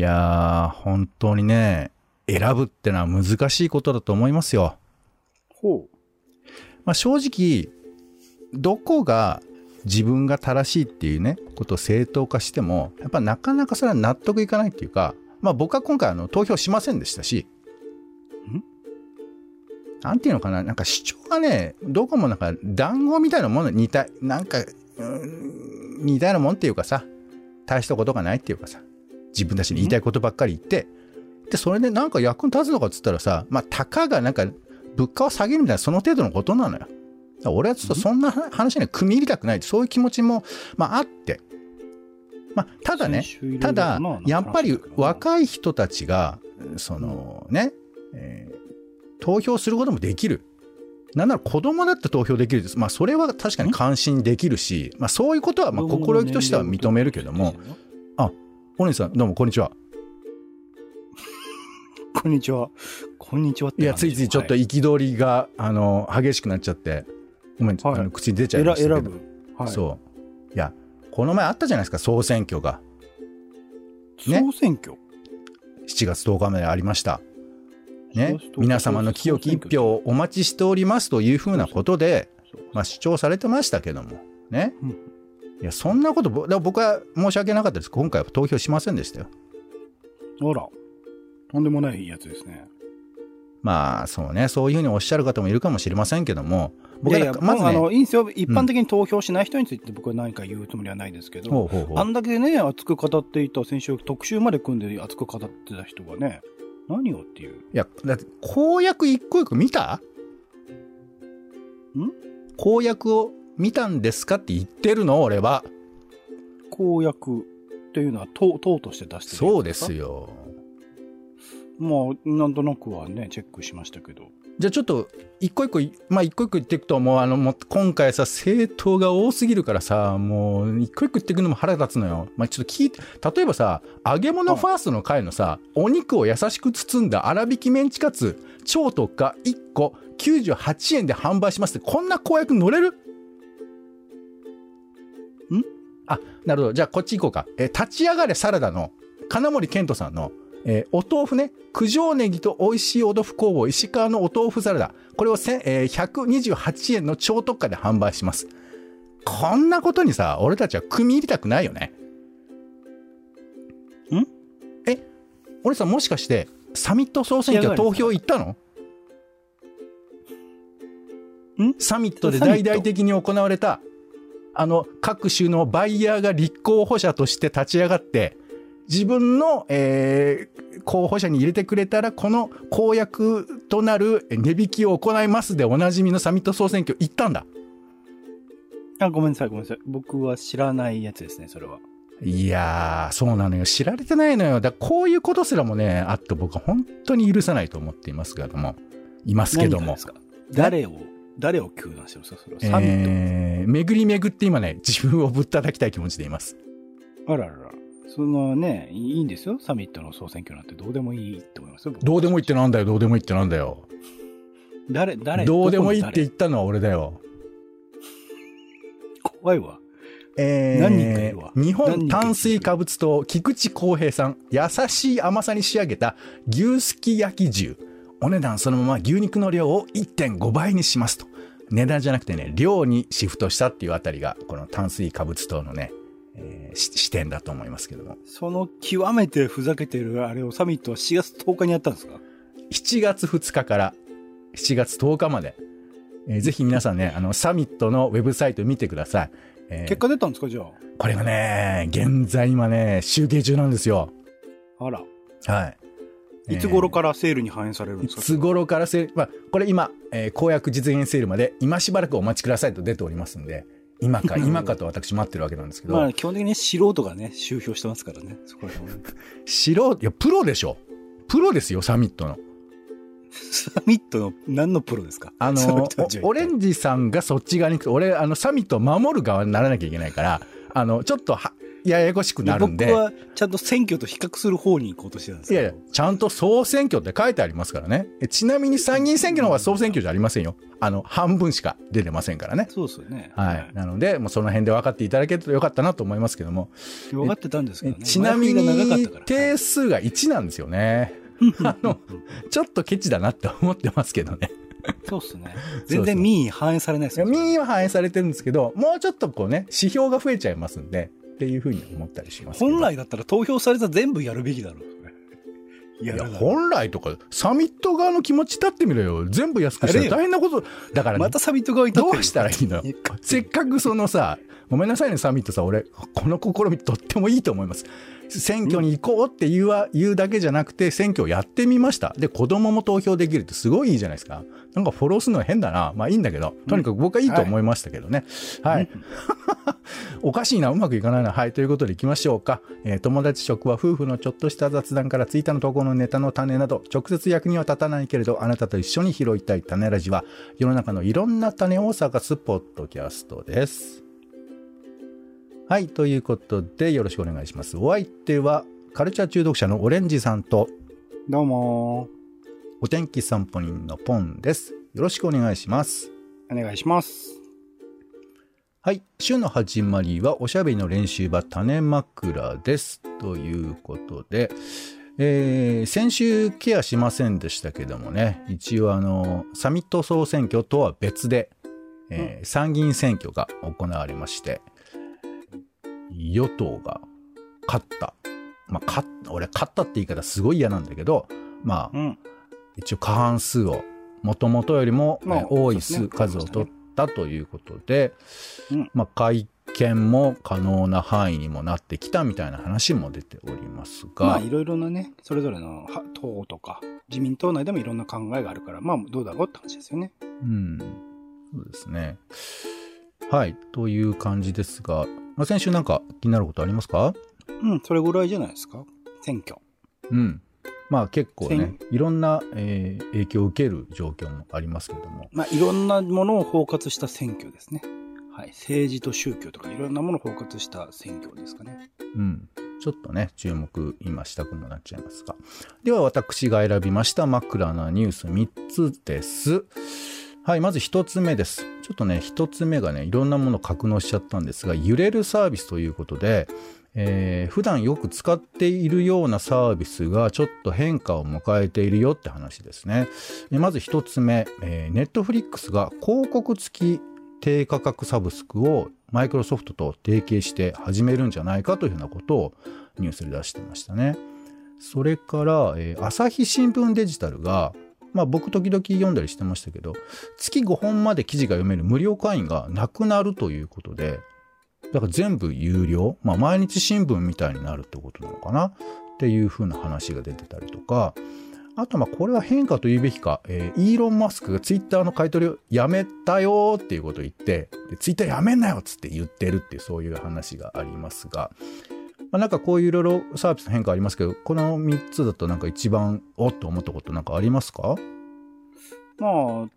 やー、本当にね、選ぶってのは難しいことだと思いますよ。ほまあ、正直、どこが自分が正しいっていうね、ことを正当化しても、やっぱなかなかそれは納得いかないっていうか、まあ僕は今回あの投票しませんでしたし、なんていうのかな、なんか主張がね、どこもなんか団子みたいなものに似た、なんか、うん似たようなもんっていうかさ、大したことがないっていうかさ、自分たちに言いたいことばっかり言って、で、それでなんか役に立つのかっつったらさ、まあ、たかがなんか物価を下げるみたいなその程度のことなのよ。俺はちょっとそんな話には組み入れたくないそういう気持ちも、まあ、あって。まあ、ただねただまあ、やっぱり若い人たちが、そのね、えー投票することもできる。なんなら子供だって投票できるです。まあ、それは確かに関心できるし、まあ、そういうことは、まあ、心意気としては認めるけども、お兄さん、どうも、こんにちは。こんにちは。こんにちはっていや、ついついちょっとはい憤りが、あの、激しくなっちゃって、ごめん、はいあの口に出ちゃいましたけど。選選ぶ。はい。そう。いや、この前あったじゃないですか、総選挙が。ね総選挙？7月10日までありました。ね7月10。日皆様の清き一票をお待ちしておりますというふうなことで、まあ、主張されてましたけども。ね。うんいや、そんなこと、僕は申し訳なかったです。今回は投票しませんでしたよ。あら。とんでもないやつですね。まあ、そうね。そういうふうにおっしゃる方もいるかもしれませんけども、僕はまずね、あの、いいんですよ。一般的に投票しない人について僕は何か言うつもりはないですけど、ほうほうほうあんだけね、熱く語っていた、先週特集まで組んで熱く語ってた人がね、何をっていう。いや、だって公約一個一個見た？ん？公約を見たんですかって言ってるの？俺は。公約っていうのは党、党として出してるそうですよ。よ。まあ、なんとなくはね、チェックしましたけど。じゃあちょっと、一個一個い、まあ一個一個言っていくと、もうあの、もう今回さ、政党が多すぎるからさ、もう一個一個言っていくのも腹立つのよ。まあちょっと聞いて、例えばさ、揚げ物ファーストの回のさ、お肉を優しく包んだ粗挽きメンチカツ、超特価1個98円で販売しますって、こんな公約乗れる？あ、なるほど。じゃあこっち行こうか。えー立ち上がれサラダの金森健人さんの、えーお豆腐ね、九条ネギと美味しいお豆腐工房石川のお豆腐サラダ。これをえー128円の超特価で販売します。こんなことにさ、俺たちは組み入れたくないよね。ん？え、俺さ、もしかして、サミット総選挙投票行ったの？んサミットで大々的に行われた、あの、各種のバイヤーが立候補者として立ち上がって、自分の、えー候補者に入れてくれたら、この公約となる値引きを行いますでおなじみのサミット総選挙行ったんだ。あ、ごめんなさい、ごめんなさい。僕は知らないやつですね、それは。いやー、そうなのよ。知られてないのよ。だこういうことすらもね、あって僕は本当に許さないと思っていますけども。いますけども誰を、誰を糾弾してるんですか？それは。サミット。えー、巡り巡って今ね、自分をぶったたきたい気持ちでいます。あららら。そのね、いいんですよ？サミットの総選挙なんてどうでもいいと思いますどうでもいいってなんだよ、どうでもいいってなんだよ。誰、誰？どうでもいいって言どったのは俺だよ。こ怖いわ。えー何人かいるわ日本炭水化物糖菊池康平さん優しい甘さに仕上げた牛すき焼き重お値段そのまま牛肉の量を1.5倍にしますと値段じゃなくてね量にシフトしたっていうあたりがこの炭水化物糖のね、えーし視点だと思いますけどもその極めてふざけてるあれをサミットは4月10日にやったんですか？7月2日から7月10日まで、えーぜひ皆さんねあのサミットのウェブサイト見てください、えー結果出たんですかじゃこれがね現在今ね集計中なんですよあ。あら。はい。いつ頃からセールに反映されるんですか？いつ頃からセール、まあ、これ今、えー公約実現セールまで、今しばらくお待ちくださいと出ておりますんで、今か、今かと私待ってるわけなんですけど、まあ基本的に素人がね、集票してますからね。そこら辺 素人、いや、プロでしょ。プロですよ、サミットの。サミットの何のプロですか？あそのオレンジさんがそっち側に行くと、俺、あの、サミットを守る側にならなきゃいけないから、あの、ちょっとは、ややこしくなるんで。僕はちゃんと選挙と比較する方に行こうとしてたんです。いやいや、ちゃんと総選挙って書いてありますからね。えちなみに参議院選挙の方は総選挙じゃありませんよ。あの、半分しか出てませんからね。そうですよね。はい。なので、もうその辺で分かっていただけるとよかったなと思いますけども。分かってたんですけどね。ちなみに定数が1なんですよね。あの、ちょっとケチだなって思ってますけどね。そうっすね。全然民意反映されないですよ。民意は反映されてるんですけど、もうちょっとこうね、指標が増えちゃいますんで、っていうふうに思ったりします。本来だったら投票されたら全部やるべきだろう。い いや、本来とか、サミット側の気持ち立ってみろよ。全部安くしたら大変なこと。だからね、またサミット側にどうしたらいいの？せっかくそのさ、ごめんなさいね、サミットさ、俺、この試みとってもいいと思います。選挙に行こうって言うわ言うだけじゃなくて、選挙をやってみました。で、子供も投票できるってすごいいいじゃないですか。なんかフォローするのは変だな。まあいいんだけど、とにかく僕はいいと思いましたけどね。はい。おかしいな、うまくいかないな。はい。ということで行きましょうか。えー友達職は夫婦のちょっとした雑談からツイッターの投稿のネタの種など、直接役には立たないけれど、あなたと一緒に拾いたい種ラジは、世の中のいろんな種を探すポッドキャストです。はい。ということで、よろしくお願いします。お相手は、カルチャー中毒者のオレンジさんと、どうもお天気散歩人のポンです。よろしくお願いします。お願いします。はい。週の始まりは、おしゃべりの練習場、種枕です。ということで、えー先週ケアしませんでしたけどもね、一応あの、サミット総選挙とは別で、えー参議院選挙が行われまして、与党が勝った。まあ、勝った、俺勝ったって言い方すごい嫌なんだけど、まあ、うん。一応過半数を元々よりも、まあえー多い数ね数を取ったということで、うんまあ、会見も可能な範囲にもなってきたみたいな話も出ておりますが、まあ、いろいろなね、それぞれのは党とか、自民党内でもいろんな考えがあるから、まあ、どうだろうって話ですよね。うん、そうですね。はい、という感じですが、まあ、先週なんか気になることありますか？うん、それぐらいじゃないですか？選挙。うん。まあ結構ね選、いろんな、えー影響を受ける状況もありますけれども、まあ、いろんなものを包括した選挙ですね。はい。政治と宗教とかいろんなものを包括した選挙ですかね。うん。ちょっとね、注目今したくもなっちゃいますが。では私が選びました枕なニュース3つです。はい、まず1つ目です。ちょっとね、1つ目がね、いろんなものを格納しちゃったんですが、揺れるサービスということで、えー普段よく使っているようなサービスがちょっと変化を迎えているよって話ですね。まず1つ目、えー、ネットフリックスが広告付き低価格サブスクをマイクロソフトと提携して始めるんじゃないかというふうなことをニュースで出してましたね。それから、えー朝日新聞デジタルが、まあ僕時々読んだりしてましたけど、月5本まで記事が読める無料会員がなくなるということで、だから全部有料、まあ毎日新聞みたいになるってことなのかな？っていうふうな話が出てたりとか、あとまあこれは変化と言うべきか、えーイーロン・マスクがツイッターの買い取りをやめたよっていうことを言って、ツイッターやめんなよっつって言ってるっていうそういう話がありますが、まあ、なんかこういういろいろサービスの変化ありますけど、この3つだとなんか一番おっと思ったことなんかありますか？まあ、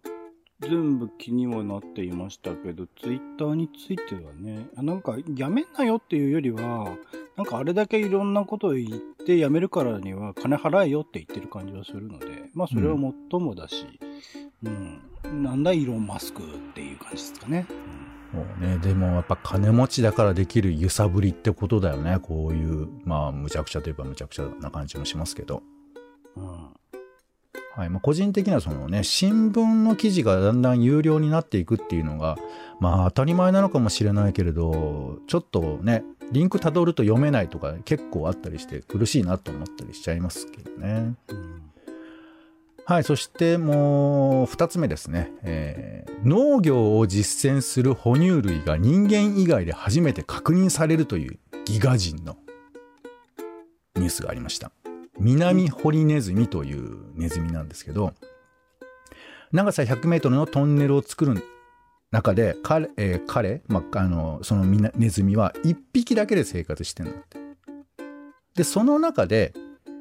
全部気にはなっていましたけど、ツイッターについてはね、なんか、やめんなよっていうよりは、なんかあれだけいろんなことを言ってやめるからには金払えよって言ってる感じはするので、まあそれはもっともだし、うん、なんだイーロン・マスクっていう感じですかね。もうね、でもやっぱ金持ちだからできる揺さぶりってことだよね。こういう、まあ、むちゃくちゃといえばむちゃくちゃな感じもしますけど。うん。はい。まあ、個人的にはそのね、新聞の記事がだんだん有料になっていくっていうのが、まあ、当たり前なのかもしれないけれど、ちょっとね、リンク辿ると読めないとか結構あったりして苦しいなと思ったりしちゃいますけどね。うんはい、そしてもう二つ目ですね、えー農業を実践する哺乳類が人間以外で初めて確認されるというギガ人のニュースがありました。南ホリネズミというネズミなんですけど、長さ100メートルのトンネルを作る中で彼、えー彼、まあ、あの、そのネズミは1匹だけで生活してるんだって。で、その中で、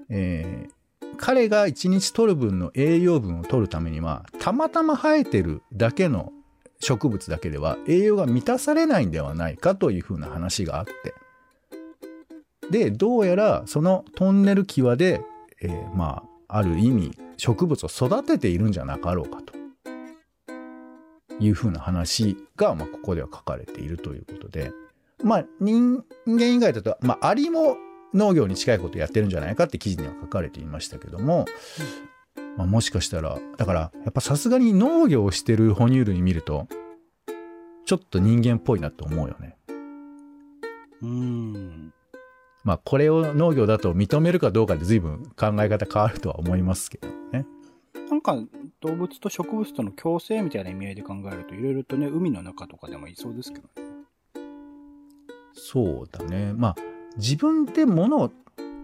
えー彼が1日取る分の栄養分を取るためには、たまたま生えてるだけの植物だけでは栄養が満たされないんではないかというふうな話があって、でどうやらそのトンネル際で、えーまあある意味植物を育てているんじゃなかろうかと。いうふうな話が、まあ、ここでは書かれているということで。まあ人間以外だと、まあ、アリも農業に近いことやってるんじゃないかって記事には書かれていましたけども、まあ、もしかしたらだからやっぱさすがに農業をしてる哺乳類見るとちょっと人間っぽいなと思うよね。うん。まあこれを農業だと認めるかどうかで随分考え方変わるとは思いますけどね。なんか、動物と植物との共生みたいな意味合いで考えると、いろいろとね、海の中とかでもいそうですけどね。そうだね。まあ自分で物を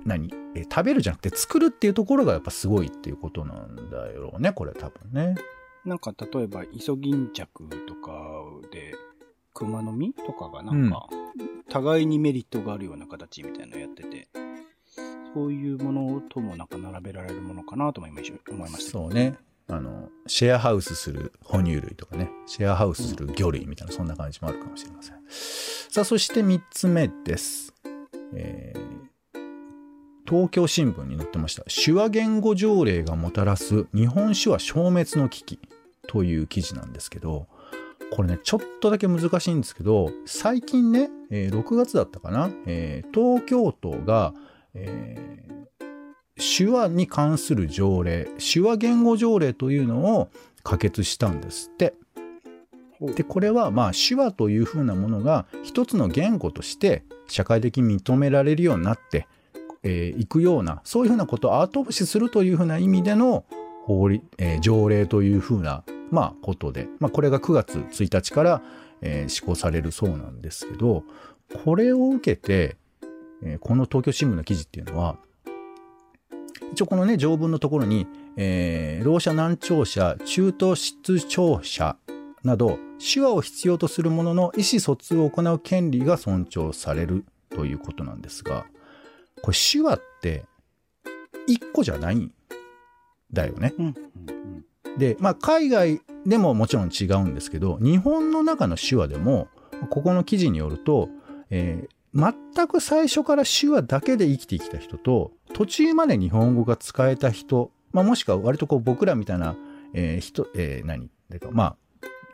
何？え食べるじゃなくて作るっていうところがやっぱすごいっていうことなんだろうねこれ多分ね。なんか、例えば、イソギンチャクとかで、熊の実とかがなんか、互いにメリットがあるような形みたいなのをやってて、そういうものともなんか並べられるものかなと思いました思いましたそうね。あのシェアハウスする哺乳類とかねシェアハウスする魚類みたいな、そんな感じもあるかもしれません。さあそして3つ目です。えー東京新聞に載ってました手話言語条例がもたらす日本手話消滅の危機という記事なんですけどこれねちょっとだけ難しいんですけど最近ね、えー6月だったかな、えー東京都が、え手話に関する条例手話言語条例というのを可決したんですって。でこれはまあ手話というふうなものが一つの言語として社会的に認められるようになってい、えーくようなそういうふうなことを後押しするというふうな意味での法律、えー条例というふうな、まあ、ことで、まあ、これが9月1日から、えー施行されるそうなんですけどこれを受けて、えーこの東京新聞の記事っていうのは一応このね条文のところに、えー、ろう者難聴者中等失聴者など手話を必要とする者の意思疎通を行う権利が尊重されるということなんですがこれ手話って一個じゃないんだよね。うんうんで、まあ、海外でももちろん違うんですけど日本の中の手話でもここの記事によると、えー全く最初から手話だけで生きてきた人と途中まで日本語が使えた人、まあ、もしくは割とこう僕らみたいな、えー人、えー何？だかまあ、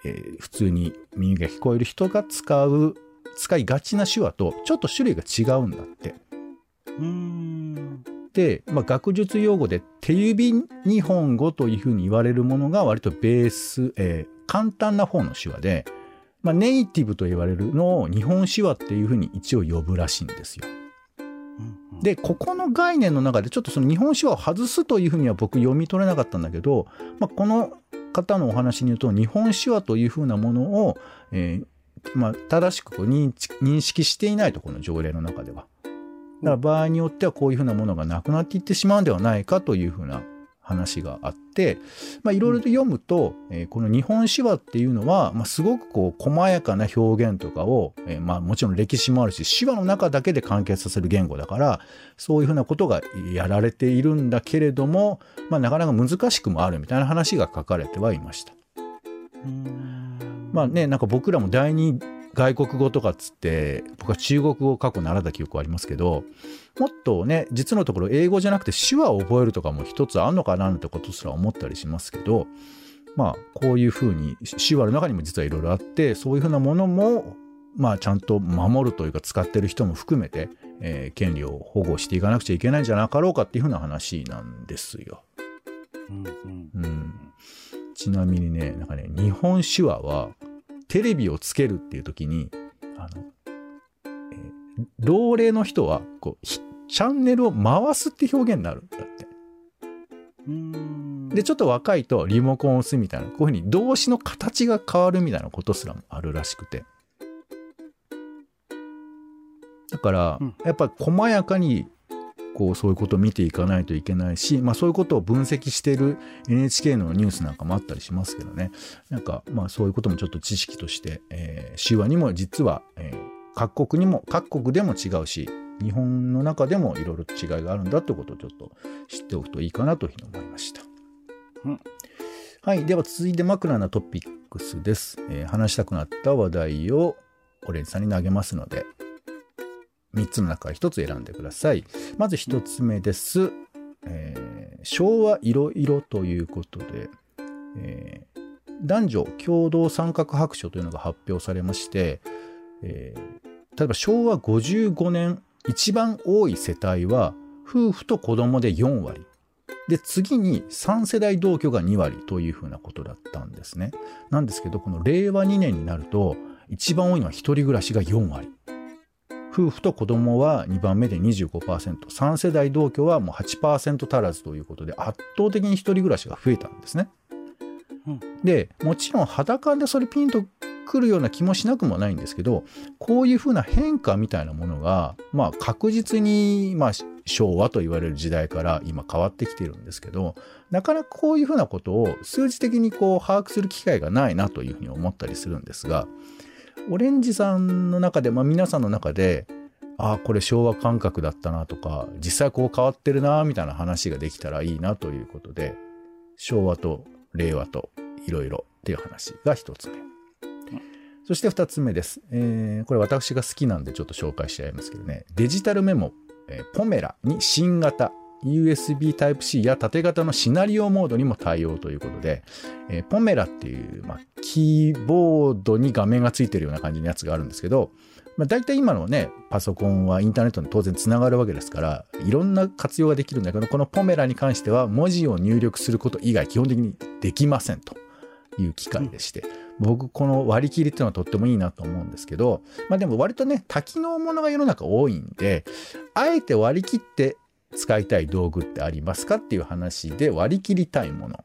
えー普通に耳が聞こえる人が使う使いがちな手話とちょっと種類が違うんだって。うん。で、まあ、学術用語で手指日本語というふうに言われるものが割とベース、えー簡単な方の手話で、まあ、ネイティブと言われるのを日本手話っていうふうに一応呼ぶらしいんですよ。でここの概念の中でちょっとその日本手話を外すというふうには僕読み取れなかったんだけど、まあ、この方のお話によると日本手話というふうなものを、えーまあ、正しく認識していないとこの条例の中では。だから場合によってはこういうふうなものがなくなっていってしまうんではないかというふうな話があってまあいろいろと読むと、えーこの日本手話っていうのは、まあ、すごくこう細やかな表現とかを、えーまあ、もちろん歴史もあるし手話の中だけで完結させる言語だからそういうふうなことがやられているんだけれども、まあ、なかなか難しくもあるみたいな話が書かれてはいました。うーんまあね、なんか僕らも第二外国語とかっつって、僕は中国語を過去習った記憶ありますけど、もっとね、実のところ英語じゃなくて手話を覚えるとかも一つあんのかななんてことすら思ったりしますけど、まあ、こういうふうに手話の中にも実はいろいろあって、そういうふうなものも、まあ、ちゃんと守るというか使ってる人も含めて、えー権利を保護していかなくちゃいけないんじゃなかろうかっていうふうな話なんですよ。うんうんうんちなみにね、なんかね、日本手話は、テレビをつけるっていう時に、あの、えー老齢の人は、こう、ひチャンネルを回すって表現になるんだって。うーんで、ちょっと若いとリモコンを押すみたいな、こういうふうに動詞の形が変わるみたいなことすらもあるらしくて。だからうん、やっぱ細やかに、こう、そういうことを見ていかないといけないし、まあそういうことを分析している NHK のニュースなんかもあったりしますけどね。なんか、まあそういうこともちょっと知識として、えー手話にも実は、えー各国にも、各国でも違うし、日本の中でもいろいろと違いがあるんだってことをちょっと知っておくといいかなというふうに思いました。うんはい。では続いて枕なトピックスです。えー話したくなった話題をオレンジさんに投げますので、3つの中から1つ選んでください。まず1つ目です。えー昭和いろいろということで、えー男女共同参画白書というのが発表されまして、えー例えば昭和55年一番多い世帯は夫婦と子供で4割。で、次に3世代同居が2割というふうなことだったんですね。なんですけど、この令和2年になると、一番多いのは一人暮らしが4割。夫婦と子供は2番目で25%、3世代同居はもう8%足らずということで、圧倒的に一人暮らしが増えたんですね。うんで、もちろん裸でそれピンとくるような気もしなくもないんですけど、こういうふうな変化みたいなものが、まあ確実に、まあ昭和と言われる時代から今変わってきてるんですけど、なかなかこういうふうなことを数字的にこう把握する機会がないなというふうに思ったりするんですが、オレンジさんの中で、まあ皆さんの中で、ああ、これ昭和感覚だったなとか、実際こう変わってるなみたいな話ができたらいいなということで、昭和と令和といろいろっていう話が一つ目。そして二つ目です。えーこれ私が好きなんでちょっと紹介しちゃいますけどね。デジタルメモ、えーポメラに新型、USB Type-C や縦型のシナリオモードにも対応ということで、えーポメラっていう、まあ、キーボードに画面がついてるような感じのやつがあるんですけど、まあ、大体今のね、パソコンはインターネットに当然つながるわけですから、いろんな活用ができるんだけど、このポメラに関しては文字を入力すること以外基本的にできませんという機械でして、僕この割り切りっていうのはとってもいいなと思うんですけど、まあでも割とね、多機能ものが世の中多いんで、あえて割り切って使いたい道具ってありますかっていう話で割り切りたいもの。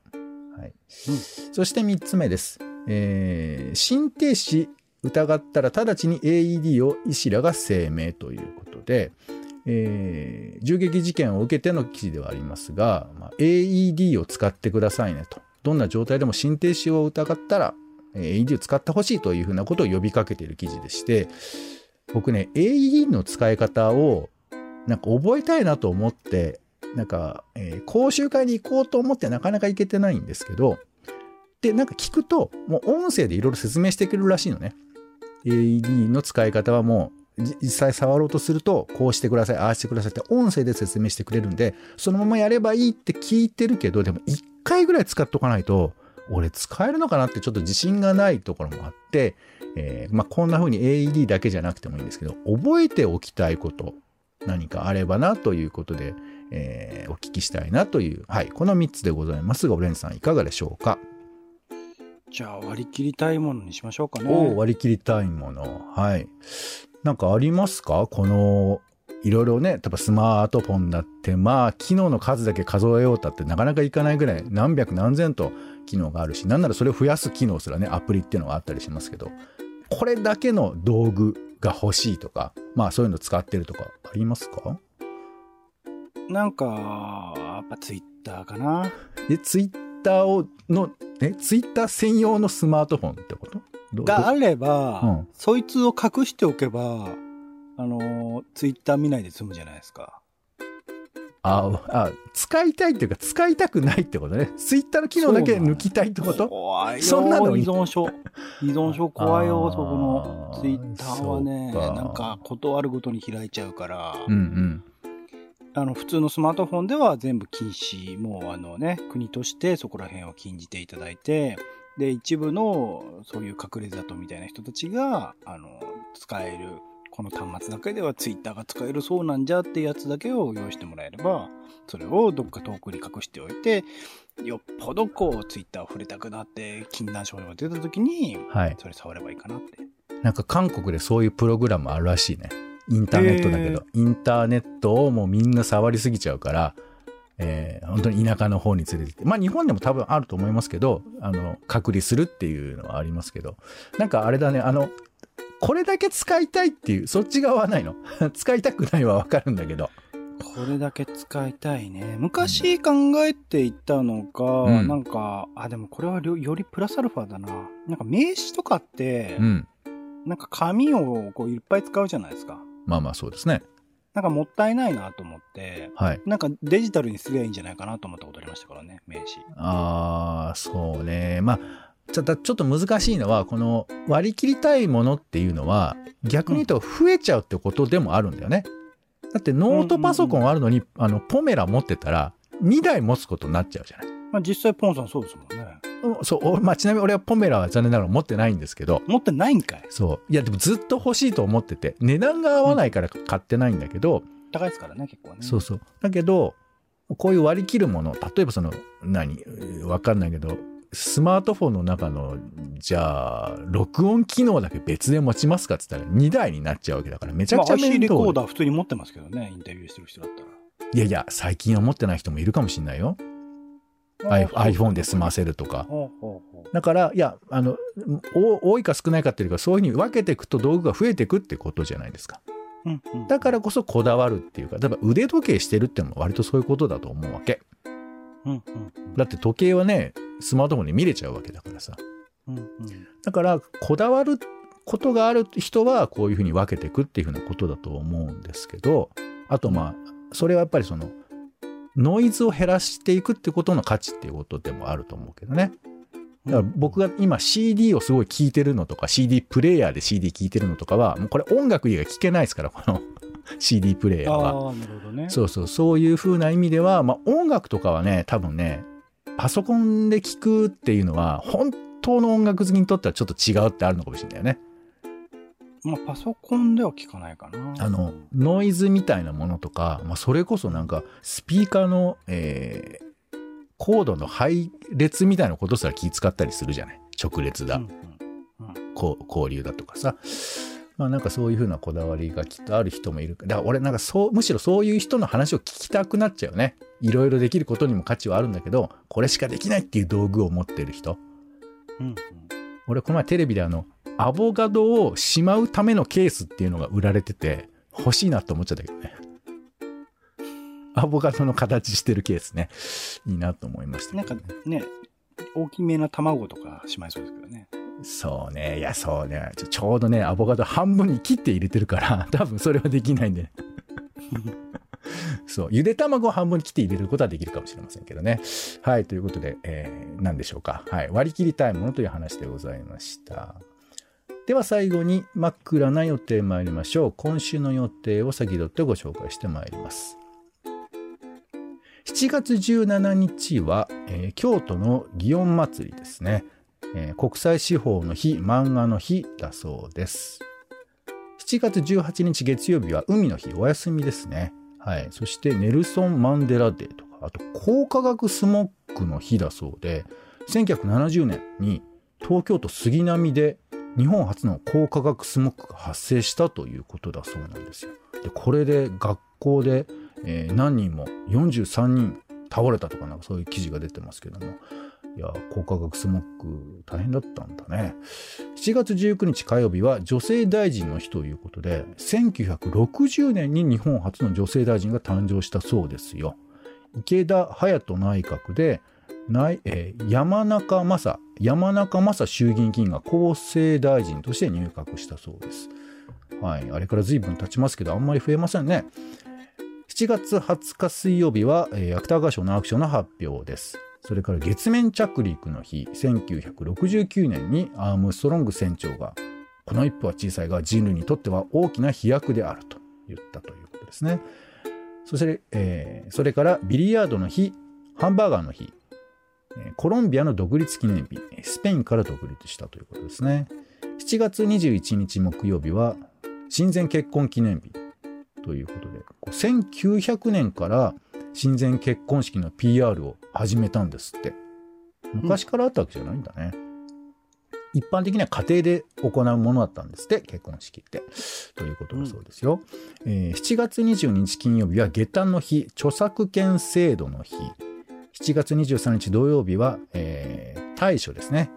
はい。そして3つ目です。えー、心停止疑ったら直ちに AED を医師らが声明ということで、えー銃撃事件を受けての記事ではありますが、まあ AED を使ってくださいねと。どんな状態でも心停止を疑ったら、AED を使ってほしいというふうなことを呼びかけている記事でして、僕ね、AED の使い方をなんか覚えたいなと思って、なんか、えー講習会に行こうと思ってなかなか行けてないんですけど、で、なんか聞くと、もう音声でいろいろ説明してくれるらしいのね。AED の使い方はもう、実際触ろうとすると、こうしてください、ああしてくださいって音声で説明してくれるんで、そのままやればいいって聞いてるけど、でも一回ぐらい使っとかないと、俺使えるのかなってちょっと自信がないところもあって、えーまあ、こんな風に AED だけじゃなくてもいいんですけど、覚えておきたいこと、何かあればなということで、えーお聞きしたいなという、はい、この3つでございますが、オレンジさんいかがでしょうか？じゃあ割り切りたいものにしましょうかね。を割り切りたいもの。はい。なんかありますか？この、いろいろね、例えばスマートフォンだって、まあ、機能の数だけ数えようたってなかなかいかないぐらい、何百何千と機能があるし、なんならそれを増やす機能すらね、アプリっていうのがあったりしますけど、これだけの道具が欲しいとか、まあそういうの使ってるとかありますか？なんか、やっぱツイッターかな。で、ツイッターを、の、え、ツイッター専用のスマートフォンってこと？どがあどれば、うんそいつを隠しておけば、あの、ツイッター見ないで済むじゃないですか。ああ、使いたいっていうか、使いたくないってことね。ツイッターの機能だけ抜きたいってこと？怖いよ。そんなの？い依存症。依存症怖いよ、そこのツイッターはね。なんか、ことあるごとに開いちゃうから、うんうん。あの、普通のスマートフォンでは全部禁止。もう、あのね、国としてそこら辺を禁じていただいて、で、一部の、そういう隠れ里みたいな人たちが、あの、使える、この端末だけではツイッターが使えるそうなんじゃってやつだけを用意してもらえれば、それをどっか遠くに隠しておいて、よっぽどこう、ツイッターを触れたくなって、禁断症状が出た時に、はい。それ触ればいいかなって。なんか韓国でそういうプログラムあるらしいね。インターネットだけど、インターネットをもうみんな触りすぎちゃうから、えー本当に田舎の方に連れてって。まあ日本でも多分あると思いますけど、あの、隔離するっていうのはありますけど、なんかあれだね、あの、これだけ使いたいっていう、そっち側はないの？使いたくないはわかるんだけど。これだけ使いたいね。昔考えていたのが、うんなんか、あ、でもこれはよよりプラスアルファだな。なんか名刺とかって、うん。なんか紙をこういっぱい使うじゃないですか。まあまあそうですね。なんかもったいないなと思って、はい。なんかデジタルにすりゃいいんじゃないかなと思ったことありましたからね、名刺。ああ、そうね。まあ、ちょっとちょっと難しいのはこの割り切りたいものっていうのは逆に言うと増えちゃうってことでもあるんだよね。だってノートパソコンあるのに、あのポメラ持ってたら2台持つことになっちゃうじゃない。まあ実際ポンさんそうですもんね。うんそう、まあ、ちなみに俺はポメラは残念ながら持ってないんですけど、持ってないんかいそう。いや、でもずっと欲しいと思ってて、値段が合わないから買ってないんだけど、高いですからね、結構ね。そうそう。だけど、こういう割り切るもの、例えばその、何、わかんないけど、スマートフォンの中の、じゃあ、録音機能だけ別で持ちますかって言ったら2台になっちゃうわけだから、めちゃまあ、くちゃ面倒レコーダー普通に持ってますけどね、インタビューしてる人だったら。いやいや、最近は持ってない人もいるかもしれないよ。IPhone で済ませるとか。だから、いや、あの、お多いか少ないかっていうか、そういうふうに分けていくと道具が増えていくってことじゃないですか。うんうんだからこそこだわるっていうか、例えば腕時計してるってのも割とそういうことだと思うわけ。うんうんだって時計はね、スマートフォンで見れちゃうわけだからさ。うんうんだから、こだわることがある人は、こういうふうに分けていくっていうふうなことだと思うんですけど、あとまあ、それはやっぱりその、ノイズを減らしていくってことの価値っていうことでもあると思うけどね。だから僕が今 CD をすごい聴いてるのとか CD プレイヤーで CD 聴いてるのとかはもうこれ音楽以外聴けないですからこの CD プレイヤーは。ああ、なるほどね。そうそうそういう風な意味では、まあ、音楽とかはね多分ねパソコンで聴くっていうのは本当の音楽好きにとってはちょっと違うってあるのかもしれないよね。まあ、パソコンでは聞かないかな。あのノイズみたいなものとか、まあ、それこそなんかスピーカーの、えーコードの配列みたいなことすら気使ったりするじゃない直列だ。うんうんうんこう交流だとかさまあなんかそういうふうなこだわりがきっとある人もいる。だから俺なんかそうむしろそういう人の話を聞きたくなっちゃうね。いろいろできることにも価値はあるんだけどこれしかできないっていう道具を持ってる人。うんうん。俺この前テレビであのアボカドをしまうためのケースっていうのが売られてて欲しいなって思っちゃったけどね。アボカドの形してるケースね。いいなと思いましたなんかね、大きめな卵とかしまいそうですけどね。そうね。いや、そうね。ちょちょうどね、アボカド半分に切って入れてるから、多分それはできないんで。そう。ゆで卵を半分に切って入れることはできるかもしれませんけどね。はい。ということで、えー、何でしょうか。はい。割り切りたいものという話でございました。では最後に真っ暗な予定参りましょう。今週の予定を先取ってご紹介してまいります。7月17日は、えー京都の祇園祭ですね。えー国際司法の日、漫画の日だそうです。7月18日月曜日は海の日、お休みですね。はい。そしてネルソン・マンデラデーとか、あと高化学スモッグの日だそうで、1970年に東京都杉並で日本初の高化学スモッグが発生したということだそうなんですよ。で、これで学校で、えー何人も43人倒れたとかなんかそういう記事が出てますけども、いや、高化学スモッグ大変だったんだね。7月19日火曜日は女性大臣の日ということで、1960年に日本初の女性大臣が誕生したそうですよ。池田隼人内閣で、内えー山中正、山中正衆議院議員が厚生大臣として入閣したそうです。はい。あれから随分経ちますけど、あんまり増えませんね。7月20日水曜日は、えー芥川賞直木賞の発表です。それから月面着陸の日、1969年にアームストロング船長が、この一歩は小さいが人類にとっては大きな飛躍であると言ったということですね。そして、えーそれからビリヤードの日、ハンバーガーの日、コロンビアの独立記念日、スペインから独立したということですね。7月21日木曜日は親善結婚記念日ということで、1900年から親善結婚式の PR を始めたんですって。昔からあったわけじゃないんだね。一般的には家庭で行うものだったんですって、結婚式って。ということだそうですよ。えー7月22日金曜日は下旦の日、著作権制度の日。7月23日土曜日は、えー大暑ですね。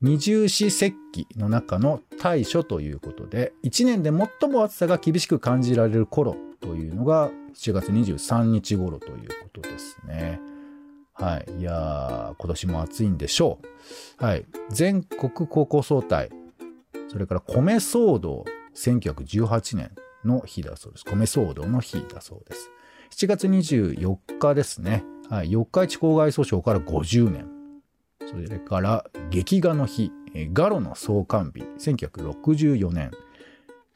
二十四節気の中の大暑ということで、1年で最も暑さが厳しく感じられる頃というのが7月23日頃ということですね。はい。いやー、今年も暑いんでしょう。はい。全国高校総体、それから米騒動、1918年の日だそうです。米騒動の日だそうです。7月24日ですね。はい。四日市公害訴訟から50年。それから劇画の日、ガロの創刊日、1964年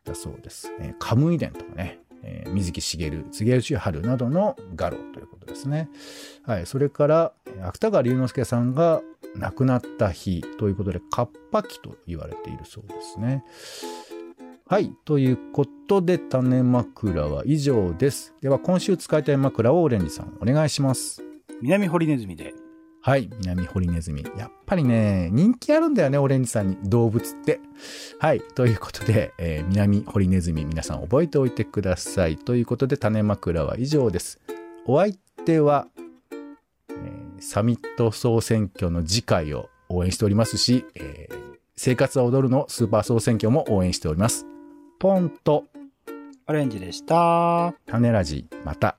だそうです。カムイ伝とかね、え水木しげる、柘植春などの画廊ということですね。はい、それから芥川龍之介さんが亡くなった日ということで、カッパ期と言われているそうですね。はい。ということで、種枕は以上です。では、今週使いたい枕をオレンジさん、お願いします。南堀ネズミで。はい。南堀ネズミ。やっぱりね、人気あるんだよね、オレンジさんに。動物って。はい。ということで、えー、南堀ネズミ、皆さん覚えておいてください。ということで、種枕は以上です。お相手は、えー、サミット総選挙の次回を応援しておりますし、えー、生活は踊るのスーパー総選挙も応援しております。ポンとオレンジでした。種ラジ、また。